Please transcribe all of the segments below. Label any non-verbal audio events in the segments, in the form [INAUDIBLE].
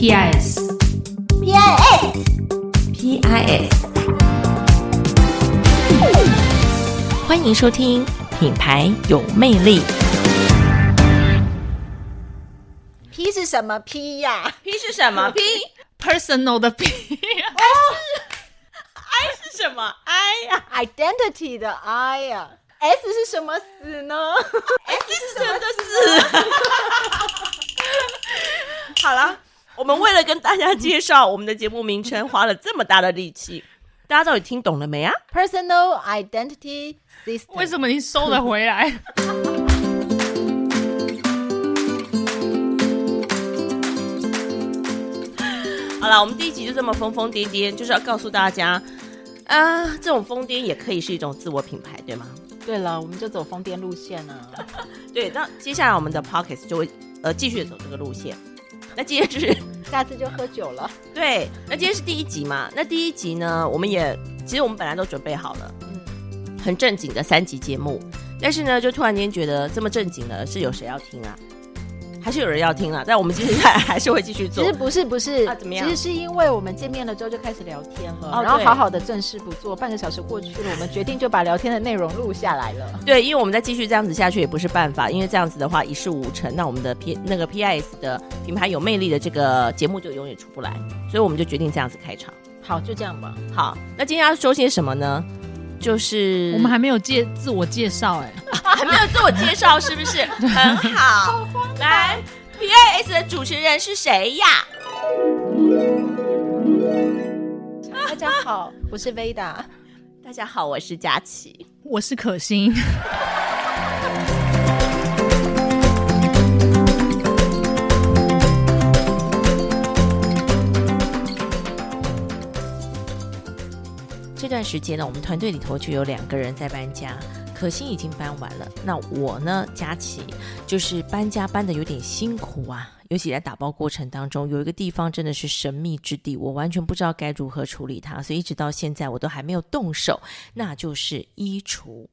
P I S P I S P I S，欢迎收听品牌有魅力。P 是什么？P 呀、P 是什么？P personal 的 P，I 是什么？I 呀、Identity 的 I 呀、S 是什么？死呢？S 是什么？的死？[LAUGHS] 好了，我们为了跟大家介绍我们的节目名称，花了这么大的力气，[LAUGHS] 大家到底听懂了没啊？Personal Identity System。为什么你收得回来？[LAUGHS] 好了，我们第一集就这么疯疯癫癫，就是要告诉大家，啊，这种疯癫也可以是一种自我品牌，对吗？对了，我们就走疯癫路线啊。[LAUGHS] 对，那接下来我们的 Pockets 就会呃继续走这个路线。那今天就是 [LAUGHS] 下次就喝酒了。对，那今天是第一集嘛？那第一集呢，我们也其实我们本来都准备好了，嗯，很正经的三集节目，但是呢，就突然间觉得这么正经的，是有谁要听啊？还是有人要听啊？但我们接下来还是会继续做其实。不是不是，啊怎么样其实是因为我们见面了之后就开始聊天了，哦然后好好的正事不做，半个小时过去了，我们决定就把聊天的内容录下来了。对，因为我们再继续这样子下去也不是办法，因为这样子的话一事无成，那我们的 P 那个 PIS 的品牌有魅力的这个节目就永远出不来，所以我们就决定这样子开场。好，就这样吧。好，那今天要说些什么呢？就是我们还没有介自我介绍哎、还 [LAUGHS] 没有自我介绍，是不是？很好，[LAUGHS] 来 P A S 的主持人是谁呀？大家好，我是 Veda。大家好，我是佳琪。我是可心，这段时间呢，我们团队里头就有两个人在搬家，可心已经搬完了，那我呢，佳琪就是搬家搬的有点辛苦啊，尤其在打包过程当中，有一个地方真的是神秘之地，我完全不知道该如何处理它，所以一直到现在我都还没有动手，那就是衣橱。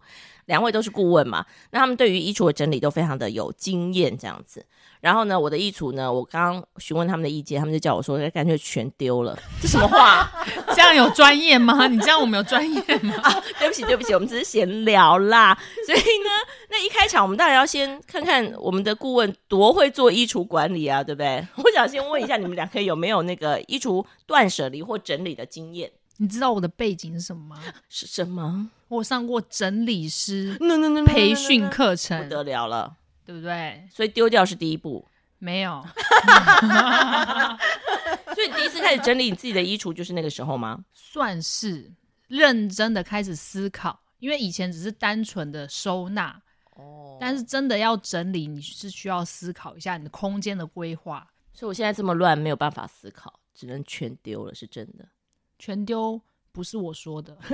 两位都是顾问嘛，那他们对于衣橱的整理都非常的有经验，这样子。然后呢，我的衣橱呢，我刚刚询问他们的意见，他们就叫我说，干脆全丢了。这什么话？[LAUGHS] 这样有专业吗？你这样我们有专业吗？[LAUGHS] 对不起，对不起，我们只是闲聊啦。所以呢，那一开场我们当然要先看看我们的顾问多会做衣橱管理啊，对不对？我想先问一下你们两个有没有那个衣橱断舍离或整理的经验？你知道我的背景是什么吗？是什么？我上过整理师那那那培训课程不，得了了，对不对？所以丢掉是第一步。没有，[LAUGHS] 所以你第一次开始整理你自己的衣橱就是那个时候吗？算是认真的开始思考，因为以前只是单纯的收纳，哦但是真的要整理，你是需要思考一下你的空间的规划。所以我现在这么乱，没有办法思考，只能全丢了，是真的。全丢不是我说的，[LAUGHS]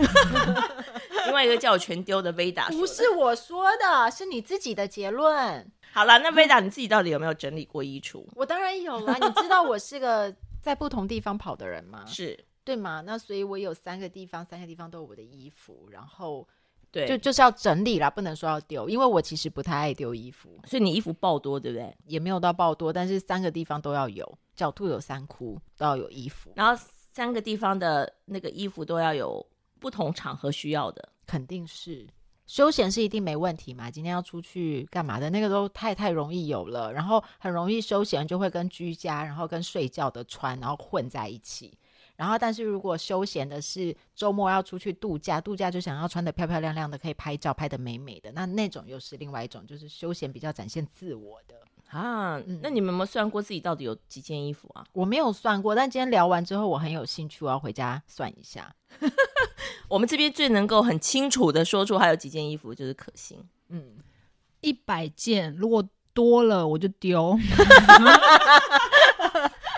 另外一个叫我全丢的 Veda 不是我说的，是你自己的结论。好了，那 Veda 你自己到底有没有整理过衣橱？我当然有啦，你知道我是个在不同地方跑的人吗？[LAUGHS] 是对吗？那所以我有三个地方，三个地方都有我的衣服，然后对，就就是要整理啦，不能说要丢，因为我其实不太爱丢衣服，所以你衣服爆多，对不对？也没有到爆多，但是三个地方都要有，狡兔有三窟，都要有衣服，然后三个地方的那个衣服都要有不同场合需要的。肯定是。休闲是一定没问题嘛？今天要出去干嘛的那个都太太容易有了，然后很容易休闲就会跟居家，然后跟睡觉的穿，然后混在一起。然后，但是如果休闲的是周末要出去度假，度假就想要穿的漂漂亮亮的，可以拍照拍的美美的，那那种又是另外一种，就是休闲比较展现自我的。啊，嗯那你们有没有算过自己到底有几件衣服啊？我没有算过，但今天聊完之后，我很有兴趣，我要回家算一下。[LAUGHS] 我们这边最能够很清楚的说出还有几件衣服，就是可心。嗯，一百件，如果多了我就丢。[LAUGHS]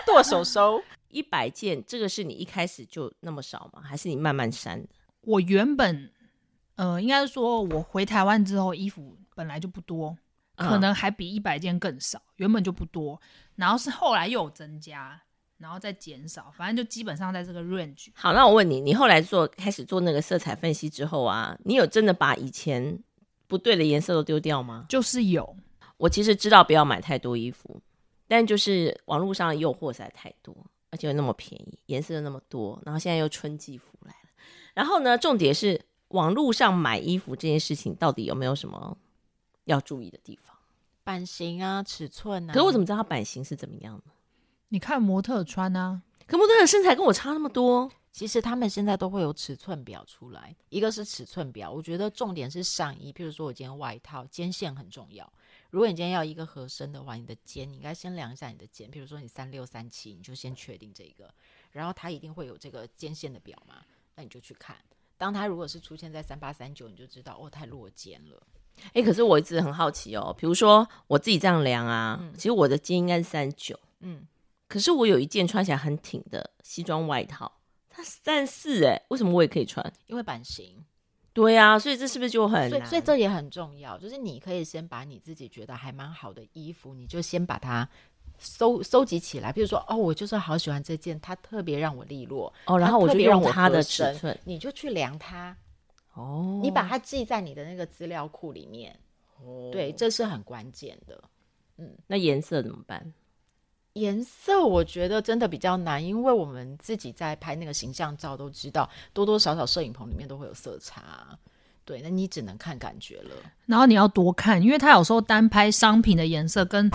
剁手收。一百件，这个是你一开始就那么少吗？还是你慢慢删的？我原本，呃，应该是说我回台湾之后，衣服本来就不多，嗯可能还比一百件更少，原本就不多，然后是后来又有增加，然后再减少，反正就基本上在这个 range。好，那我问你，你后来做开始做那个色彩分析之后啊，你有真的把以前不对的颜色都丢掉吗？就是有，我其实知道不要买太多衣服，但就是网络上的诱惑实在太多，而且又那么便宜，颜色又那么多，然后现在又春季服来了。然后呢，重点是网络上买衣服这件事情到底有没有什么要注意的地方？版型啊，尺寸啊。可是我怎么知道它版型是怎么样的？你看模特穿啊，可模特的身材跟我差那么多，其实他们现在都会有尺寸表出来，一个是尺寸表，我觉得重点是上衣，譬如说我今天外套肩线很重要。如果你今天要一个合身的话，你的肩你应该先量一下你的肩，譬如说你三六三七，你就先确定这个，然后它一定会有这个肩线的表嘛，那你就去看。当它如果是出现在三八三九，你就知道哦太落肩了。哎、可是我一直很好奇哦，比如说我自己这样量啊，其实我的肩应该是三九，嗯，可是我有一件穿起来很挺的西装外套，它三四哎，为什么我也可以穿？因为版型，对啊，所以这是不是就很所以难？所以这也很重要，就是你可以先把你自己觉得还蛮好的衣服，你就先把它收收集起来。比如说，哦，我就是好喜欢这件，它特别让我利落，哦，然后我就用它的尺寸你就去量它，哦，你把它记在你的那个资料库里面。对，这是很关键的。嗯那颜色怎么办？颜色我觉得真的比较难，因为我们自己在拍那个形象照都知道，多多少少摄影棚里面都会有色差。对，那你只能看感觉了。然后你要多看，因为它有时候单拍商品的颜色跟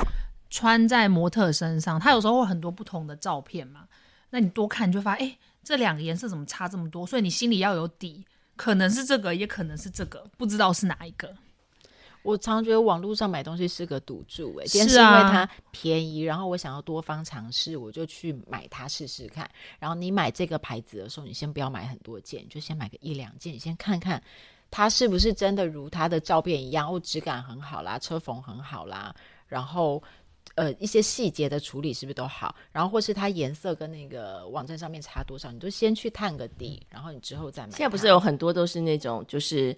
穿在模特身上，它有时候会很多不同的照片嘛。那你多看你就发现，哎、这两个颜色怎么差这么多？所以你心里要有底，可能是这个，也可能是这个，不知道是哪一个。我常觉得网络上买东西是个赌注、欸，哎，今天是因为它便宜，然后我想要多方尝试，我就去买它试试看。然后你买这个牌子的时候，你先不要买很多件，你就先买个一两件，你先看看它是不是真的如它的照片一样，哦，质感很好啦，车缝很好啦，然后。呃，一些细节的处理是不是都好？然后或是它颜色跟那个网站上面差多少，你就先去探个底，然后你之后再买。现在不是有很多都是那种就是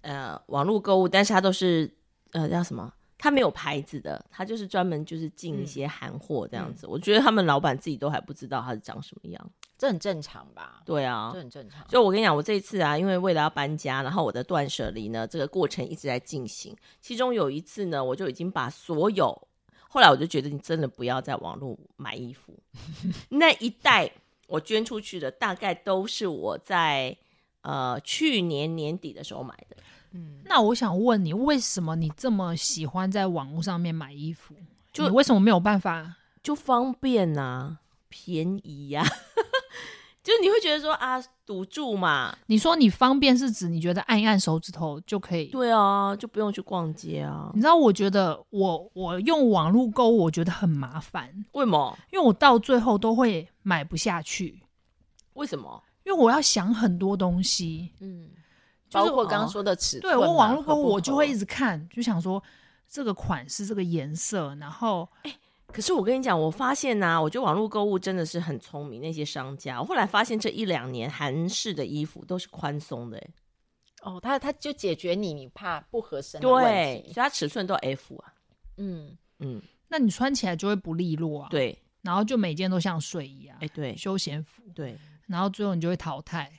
呃网络购物，但是它都是呃叫什么？它没有牌子的，它就是专门就是进一些韩货这样子。我觉得他们老板自己都还不知道它是长什么样。这很正常吧？对啊这，很正常。所以我跟你讲，我这一次啊，因为为了要搬家，然后我的断舍离呢，这个过程一直在进行。其中有一次呢，我就已经把所有，后来我就觉得你真的不要在网络买衣服，那一袋我捐出去的，大概都是我在呃去年年底的时候买的。嗯那我想问你，为什么你这么喜欢在网络上面买衣服？就你为什么没有办法？就方便呐、便宜呀、就你会觉得说啊，堵住嘛，你说你方便是指你觉得按一按手指头就可以？对啊，就不用去逛街啊你。知道，我觉得我我用网络购物，我觉得很麻烦，为什么？因为我到最后都会买不下去，为什么？因为我要想很多东西。嗯，就是包括刚刚说的尺寸对，我网络购物，我就会一直看，就想说这个款式、这个颜色，然后可是我跟你讲，我发现呐、我觉得网络购物真的是很聪明，那些商家。我后来发现这一两年韩式的衣服都是宽松的、欸，哦，他他就解决你你怕不合身的问对，所以题。它尺寸都 F 啊，嗯，嗯，那你穿起来就会不利落啊。，对，然后就每件都像睡衣啊哎、，对，休闲服，对，然后最后你就会淘汰。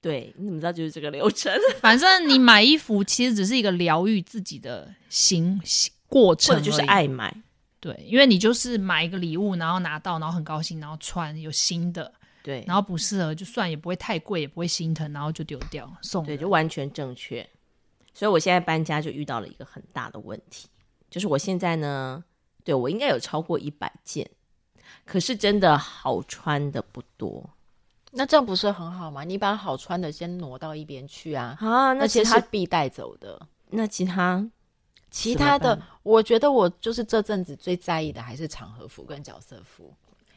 对，你怎么知道就是这个流程？[LAUGHS] 反正你买衣服其实只是一个疗愈自己的行行过或程，者就是。爱买，对，因为你就是买一个礼物，然后拿到，然后很高兴，然后穿有新的，对，然后不适合就算，也不会太贵，也不会心疼，然后就丢掉送对，就完全正确。所以我现在搬家就遇到了一个很大的问题，就是我现在呢，对我应该有超过一百件，可是真的好穿的不多那这样不是很好吗？你把好穿的先挪到一边去啊，啊。那其他是必带走的。那其他其他的，我觉得我就是这阵子最在意的还是场合服跟角色服。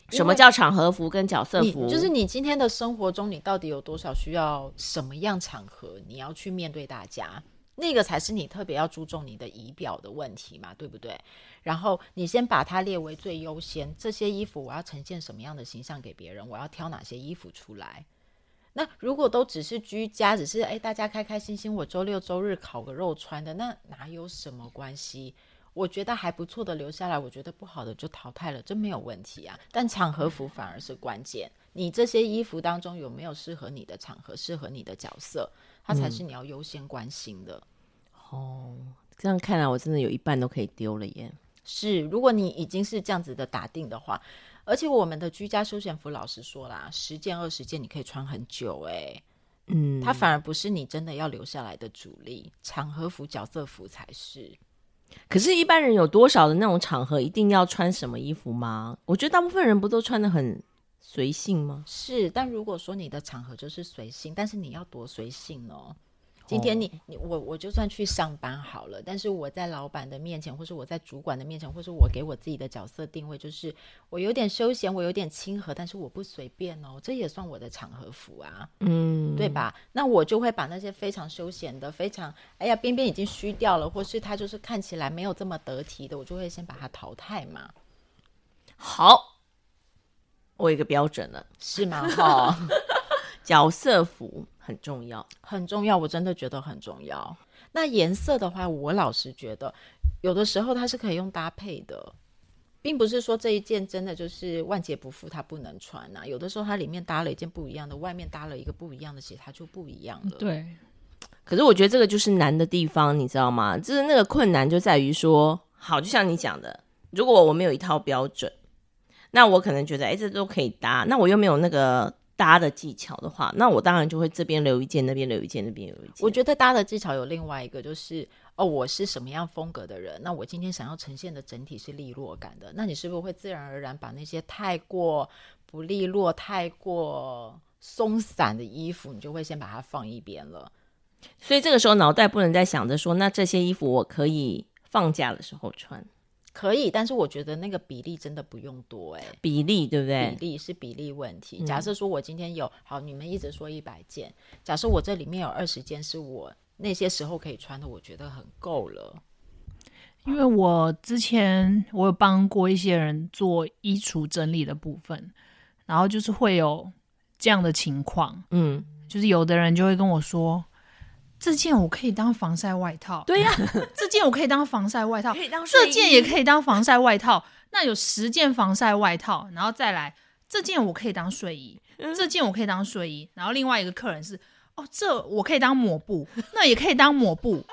什么叫场合服跟角色服？就是你今天的生活中，你到底有多少需要什么样场合，你要去面对大家，那个才是你特别要注重你的仪表的问题嘛，对不对？然后你先把它列为最优先，这些衣服我要呈现什么样的形象给别人，我要挑哪些衣服出来。那如果都只是居家，只是哎大家开开心心，我周六周日烤个肉穿的，那哪有什么关系？我觉得还不错的留下来，我觉得不好的就淘汰了，这没有问题啊。但场合服反而是关键，你这些衣服当中有没有适合你的场合、适合你的角色，它才是你要优先关心的。哦，这样看来我真的有一半都可以丢了耶。是，如果你已经是这样子的打定的话，而且我们的居家休闲服，老实说啦，十件二十件你可以穿很久、欸，嗯，它反而不是你真的要留下来的主力，场合服、角色服才是。可是，一般人有多少的那种场合一定要穿什么衣服吗？我觉得大部分人不都穿的很随性吗？是，但如果说你的场合就是随性，但是你要多随性哦。今天你你我我就算去上班好了，但是我在老板的面前，或是我在主管的面前，或是我给我自己的角色定位，就是我有点休闲，我有点亲和，但是我不随便哦，这也算我的场合服啊。嗯，对吧？那我就会把那些非常休闲的、非常哎呀边边已经虚掉了，或是他就是看起来没有这么得体的，我就会先把它淘汰嘛，好，我有一个标准了，是吗？哈，[LAUGHS] 角色服很重要。很重要，我真的觉得很重要。那颜色的话，我老实觉得，有的时候它是可以用搭配的，并不是说这一件真的就是万劫不复，它不能穿啊。有的时候它里面搭了一件不一样的，外面搭了一个不一样的，其实它就不一样了。对，可是我觉得这个就是难的地方，你知道吗？就是那个困难就在于说，好，就像你讲的，如果我没有一套标准，那我可能觉得，哎，这都可以搭，那我又没有那个搭的技巧的话，那我当然就会这边留一件，那边留一件，那边留一件。我觉得搭的技巧有另外一个，就是哦，我是什么样风格的人，那我今天想要呈现的整体是利落感的，那你是不是会自然而然把那些太过不利落、太过松散的衣服，你就会先把它放一边了？所以这个时候脑袋不能再想着说，那这些衣服我可以放假的时候穿，可以，但是我觉得那个比例真的不用多哎、比例对不对？比例是比例问题。嗯假设说我今天有好，你们一直说一百件，假设我这里面有二十件是我那些时候可以穿的，我觉得很够了。因为我之前我有帮过一些人做衣橱整理的部分，然后就是会有这样的情况，嗯，就是有的人就会跟我说，这件我可以当防晒外套，对呀、[LAUGHS] 这件我可以当防晒外套，可以当这件也可以当防晒外套。那有十件防晒外套，然后再来这件我可以当睡衣，这件我可以当睡衣。然后另外一个客人是，哦，这我可以当抹布，那也可以当抹布。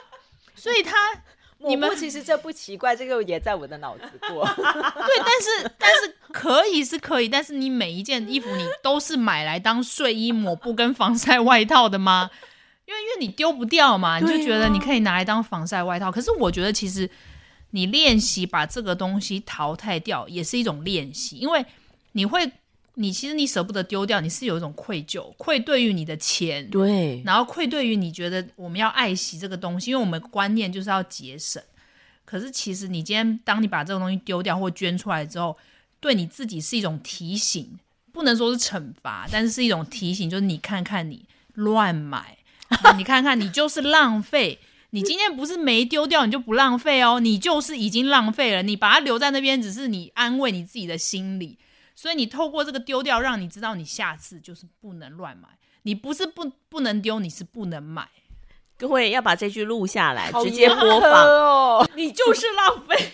所以他 [LAUGHS] 你们其实这不奇怪，这个也在我的脑子过。[LAUGHS] 对，但是但是可以是可以，但是你每一件衣服你都是买来当睡衣、抹布跟防晒外套的吗？因为因为你丢不掉嘛，你就觉得你可以拿来当防晒外套。可是我觉得其实你练习把这个东西淘汰掉，也是一种练习，因为你会，你其实你舍不得丢掉，你是有一种愧疚，愧对于你的钱，对，然后愧对于你觉得我们要爱惜这个东西，因为我们观念就是要节省。可是其实你今天当你把这个东西丢掉或捐出来之后，对你自己是一种提醒，不能说是惩罚，但是是一种提醒，就是你看看你乱买，[LAUGHS] 你看看你就是浪费。你今天不是没丢掉，你就不浪费哦，你就是已经浪费了。你把它留在那边，只是你安慰你自己的心理。所以你透过这个丢掉，让你知道你下次就是不能乱买。你不是不不能丢，你是不能买。各位要把这句录下来，直接播放。哦。你就是浪费。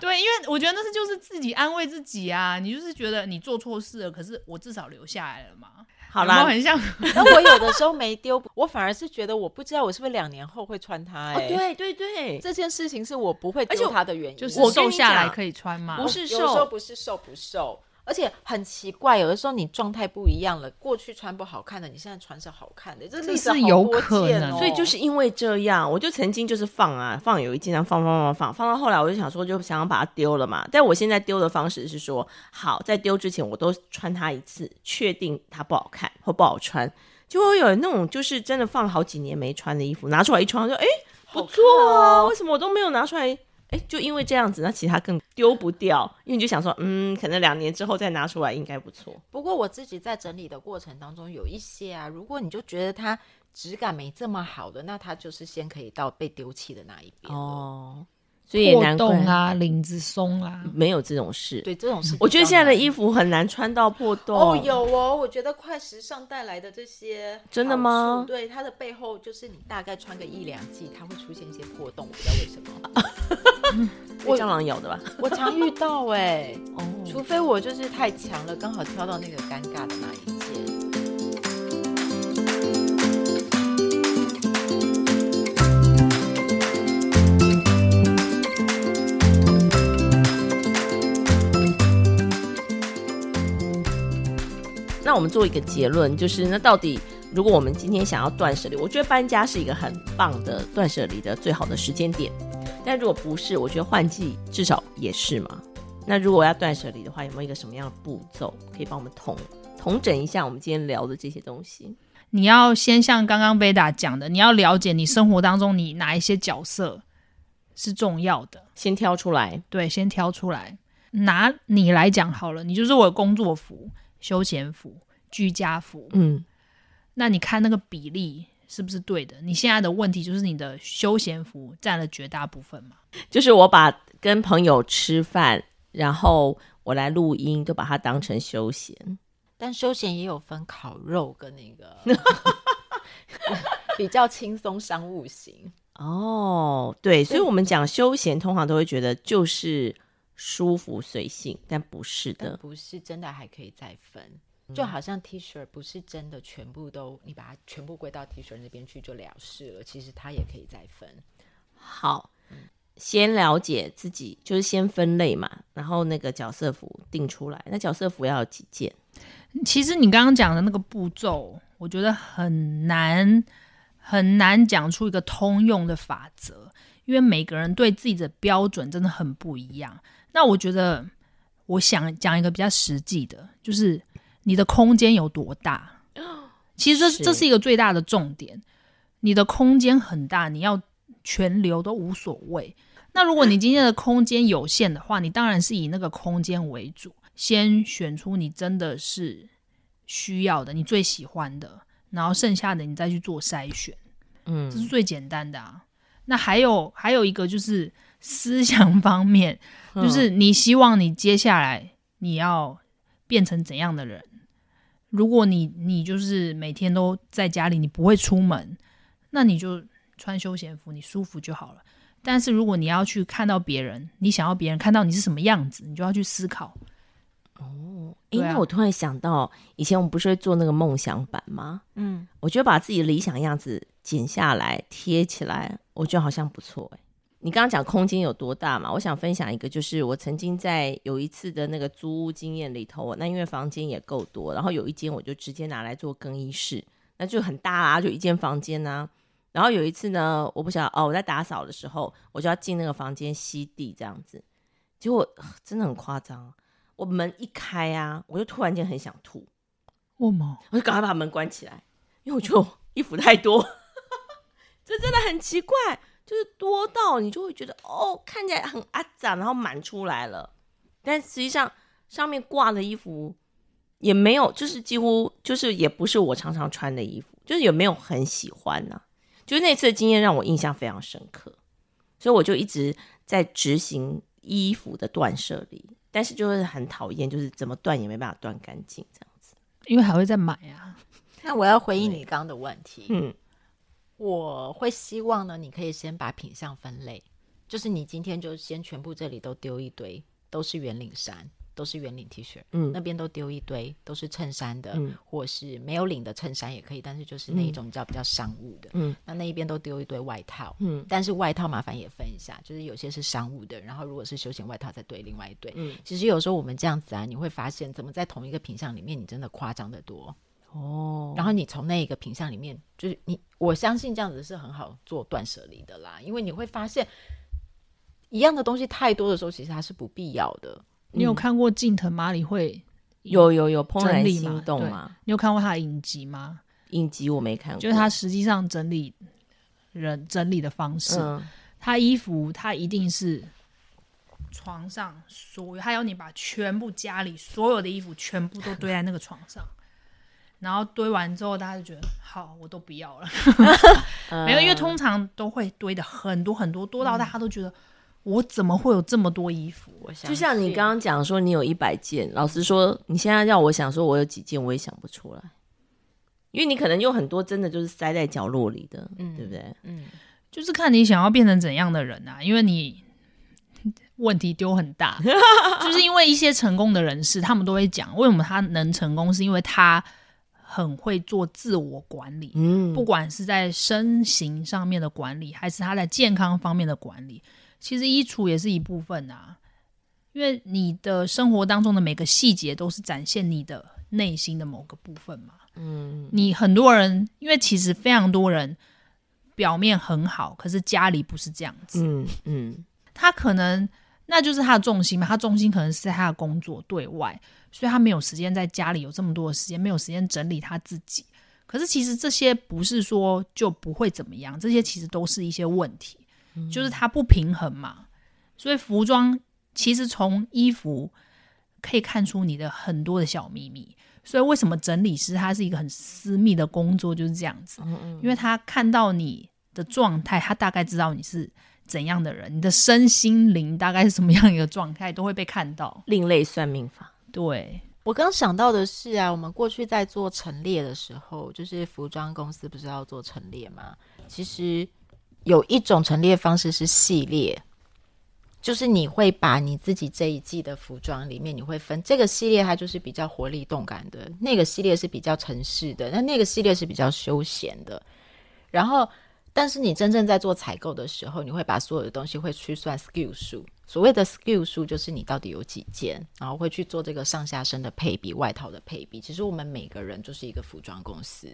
对，因为我觉得那是就是自己安慰自己啊。你就是觉得你做错事了，可是我至少留下来了嘛。好啦有有，很像 [LAUGHS] 那我有的时候没丢，我反而是觉得我不知道我是不是两年后会穿它、欸，哎、对对对，这件事情是我不会而且丢它的原因。就是我瘦下来可以穿吗。不是有的时候瘦不是瘦不瘦，而且很奇怪，有的时候你状态不一样了，过去穿不好看的，你现在穿是好看的，这例子好是有多可能见哦所以就是因为这样，我就曾经就是放啊放，有一件放放放放放到后来，我就想说，就想要把它丢了嘛。但我现在丢的方式是说，好，在丢之前我都穿它一次，确定它不好看或不好穿。就会有那种就是真的放了好几年没穿的衣服，拿出来一穿，就哎、不错啊，哦为什么我都没有拿出来？哎，就因为这样子，那其他更丢不掉，因为你就想说，嗯，可能两年之后再拿出来应该不错。不过我自己在整理的过程当中，有一些啊，如果你就觉得它质感没这么好的，那它就是先可以到被丢弃的那一边了。哦，所以也破难怪洞啊，领子松啊，没有这种事。对，这种事我觉得现在的衣服。很难穿到破洞。哦，有哦，我觉得快时尚带来的这些真的吗对，它的背后就是你大概穿个一两季，它会出现一些破洞，我不知道为什么。[LAUGHS] 被蟑螂咬的吧？我常遇到哎，除非我就是太强了，刚好挑到那个尴尬的那一件。那我们做一个结论，就是那到底如果我们今天想要断舍离，我觉得搬家是一个很棒的断舍离的最好的时间点。但如果不是，我觉得换季至少也是嘛。那如果要断舍离的话，有没有一个什么样的步骤可以帮我们统统整一下我们今天聊的这些东西？你要先像刚刚贝达讲的，你要了解你生活当中你哪一些角色是重要的，先挑出来。对，先挑出来。拿你来讲好了，你就是我的工作服、休闲服、居家服，嗯，那你看那个比例是不是对的？你现在的问题就是你的休闲服占了绝大部分嘛？就是我把跟朋友吃饭，然后我来录音，都把它当成休闲。但休闲也有分烤肉跟那个 [LAUGHS] [LAUGHS] 比较轻松商务型。哦，对，所以我们讲休闲，通常都会觉得就是舒服随性，但不是的。不是真的还可以再分，就好像 T 恤不是真的全部都你把它全部归到 T 恤那边去就了事了，其实它也可以再分。好，先了解自己，就是先分类嘛，然后那个角色服定出来。那角色服要有几件？其实你刚刚讲的那个步骤，我觉得很难很难讲出一个通用的法则，因为每个人对自己的标准真的很不一样。那我觉得，我想讲一个比较实际的，就是你的空间有多大。其实这是这是一个最大的重点。你的空间很大，你要全留都无所谓。那如果你今天的空间有限的话，你当然是以那个空间为主，先选出你真的是需要的，你最喜欢的，然后剩下的你再去做筛选，嗯这是最简单的啊。那还有还有一个就是思想方面，就是你希望你接下来你要变成怎样的人？如果你你就是每天都在家里，你不会出门，那你就穿休闲服，你舒服就好了。但是如果你要去看到别人，你想要别人看到你是什么样子，你就要去思考。哦，哎啊那我突然想到，以前我们不是会做那个梦想版吗？嗯，我觉得把自己的理想样子剪下来贴起来，我觉得好像不错诶。你刚刚讲空间有多大嘛？我想分享一个，就是我曾经在有一次的那个租屋经验里头，那因为房间也够多，然后有一间我就直接拿来做更衣室，那就很大啦，就一间房间呐、然后有一次呢，我不晓得哦，我在打扫的时候，我就要进那个房间吸地这样子，结果呃真的很夸张，我门一开啊，我就突然间很想吐，我吗？我就赶快把门关起来，因为我觉得衣服太多，[LAUGHS] 这真的很奇怪，就是多到你就会觉得哦，看起来很阿杂，然后满出来了，但实际上上面挂的衣服也没有，就是几乎就是也不是我常常穿的衣服，就是也没有很喜欢呐、就是那次的经验让我印象非常深刻，所以我就一直在执行衣服的断舍离，但是就是很讨厌，就是怎么断也没办法断干净这样子。因为还会再买啊。那我要回应你刚刚的问题。嗯，我会希望呢，你可以先把品相分类，就是你今天就先全部这里都丢一堆，都是圆领衫，都是圆领 T 恤，嗯那边都丢一堆，都是衬衫的，嗯或是没有领的衬衫也可以，但是就是那一种叫比较商务的，嗯，那那一边都丢一堆外套，嗯但是外套麻烦也分一下，就是有些是商务的，然后如果是休闲外套再堆另外一堆。嗯，其实有时候我们这样子啊，你会发现怎么在同一个品相里面，你真的夸张的多。哦，然后你从那一个品相里面，就是你，我相信这样子是很好做断舍离的啦，因为你会发现一样的东西太多的时候，其实它是不必要的。你有看过近藤麻里会？有有有怦然心动吗？你有看过他的影集吗？影集我没看过，就是他实际上整理人整理的方式，嗯他衣服他一定是床上所有，他要你把全部家里所有的衣服全部都堆在那个床上，然后堆完之后，大家就觉得好，我都不要了。[LAUGHS] 没有，因为通常都会堆的很多很多，多到大家都觉得我怎么会有这么多衣服？我想就像你刚刚讲说你有一百件，老实说，你现在要我想说我有几件，我也想不出来，因为你可能有很多真的就是塞在角落里的，嗯对不对？嗯，就是看你想要变成怎样的人啊，因为你问题丢很大，[LAUGHS] 就是因为一些成功的人士，他们都会讲，为什么他能成功，是因为他很会做自我管理，嗯，不管是在身形上面的管理，还是他在健康方面的管理，其实衣橱也是一部分啊。因为你的生活当中的每个细节都是展现你的内心的某个部分嘛。嗯，你很多人，因为其实非常多人表面很好，可是家里不是这样子。嗯嗯他可能那就是他的重心嘛，他重心可能是在他的工作对外，所以他没有时间在家里有这么多的时间，没有时间整理他自己。可是其实这些不是说就不会怎么样，这些其实都是一些问题，就是他不平衡嘛。所以服装其实从衣服可以看出你的很多的小秘密。所以为什么整理师他是一个很私密的工作，就是这样子，因为他看到你的状态，他大概知道你是怎样的人，你的身心灵大概是什么样一个状态，都会被看到。另类算命法，对，我刚想到的是啊，我们过去在做陈列的时候，就是服装公司不是要做陈列吗？其实有一种陈列方式是系列，就是你会把你自己这一季的服装里面，你会分这个系列，它就是比较活力动感的；那个系列是比较城市的，那那个系列是比较休闲的。然后，但是你真正在做采购的时候，你会把所有的东西会去算 SKU 数。所谓的 SKU 数就是你到底有几件，然后会去做这个上下身的配比、外套的配比。其实我们每个人就是一个服装公司，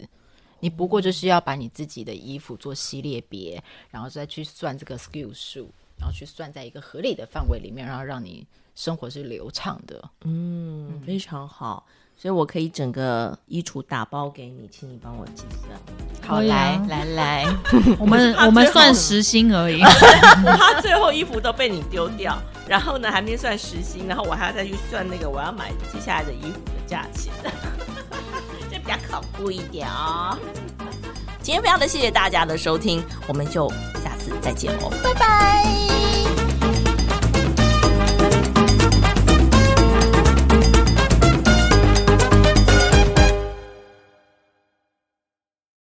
你不过就是要把你自己的衣服做系列别，然后再去算这个 SKU 数，然后去算在一个合理的范围里面，然后让你生活是流畅的。嗯，非常好。所以我可以整个衣橱打包给你，请你帮我计算。好，来来来，[LAUGHS] 我们 [LAUGHS] 我们算时薪而已。[LAUGHS] 他最后衣服都被你丢掉，然后呢还没算时薪，然后我还要再去算那个我要买接下来的衣服的价钱，这比较恐怖一点哦。今天非常的谢谢大家的收听，我们就下次再见哦，拜拜。